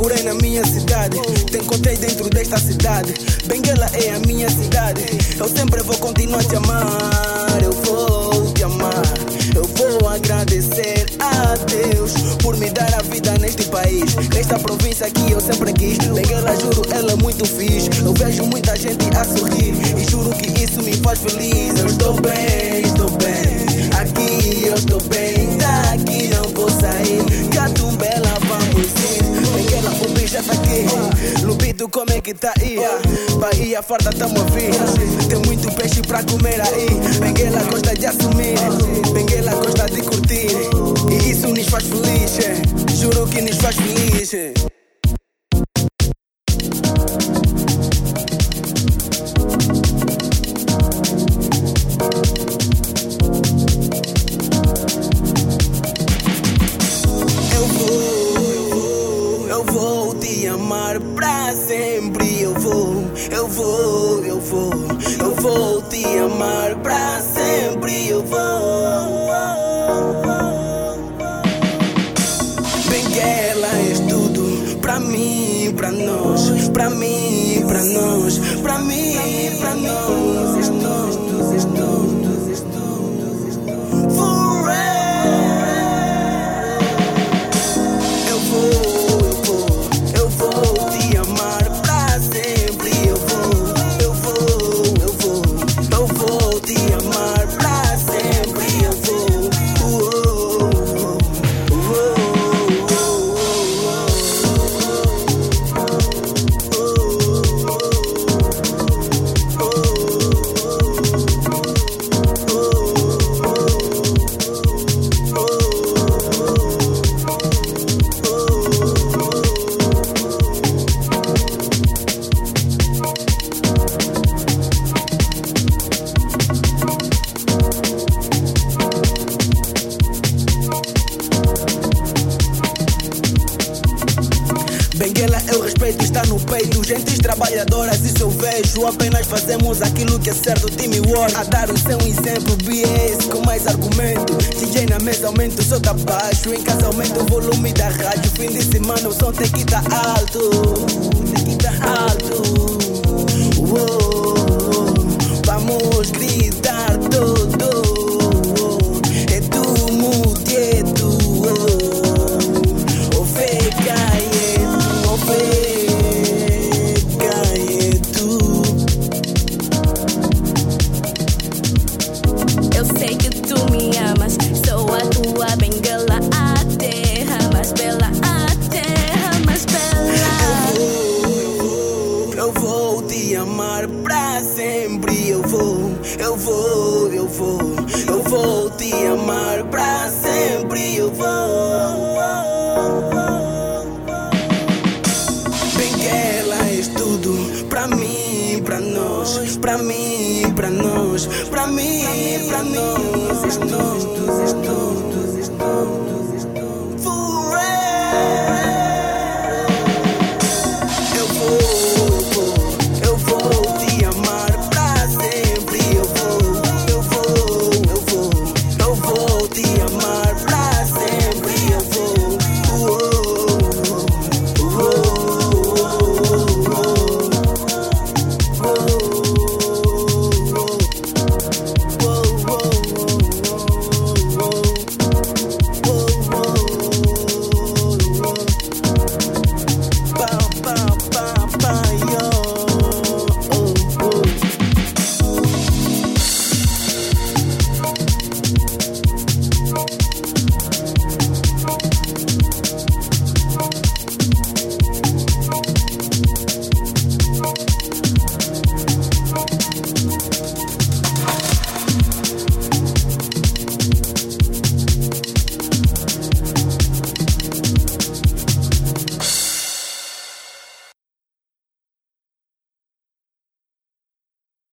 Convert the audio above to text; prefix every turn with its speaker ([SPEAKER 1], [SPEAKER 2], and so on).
[SPEAKER 1] procurei na minha cidade, te encontrei dentro desta cidade. Benguela é a minha cidade. Eu sempre vou continuar te amar. Eu vou te amar. Eu vou agradecer a Deus por me dar a vida neste país. Nesta província que eu sempre quis. Benguela, juro, ela é muito fixe. Eu vejo muita gente a sorrir. E juro que isso me faz feliz. Eu estou bem, estou bem. Aqui eu estou bem. Que tá aí? Bahia farta, tamo a vir. Tem muito peixe pra comer aí. Benguela gosta de assumir. Vou, eu vou, te amar pra sempre. Eu vou. Benguela és tudo pra mim, pra nós, pra mim, pra nós, pra mim, pra nós. Benguela, eu respeito, está no peito. Gentes trabalhadoras, isso eu vejo. Apenas fazemos aquilo que é certo. Time War, a dar o seu exemplo. BS com mais argumento. DJ na mesa, aumenta o som tá baixo. Em casa, aumenta o volume da rádio. Fim de semana, o som tem que tá alto. te amar pra sempre eu vou. Bem que ela és tudo pra mim, pra nós, pra mim, pra nós, pra mim, pra nós. Estou, estou, estou, estou.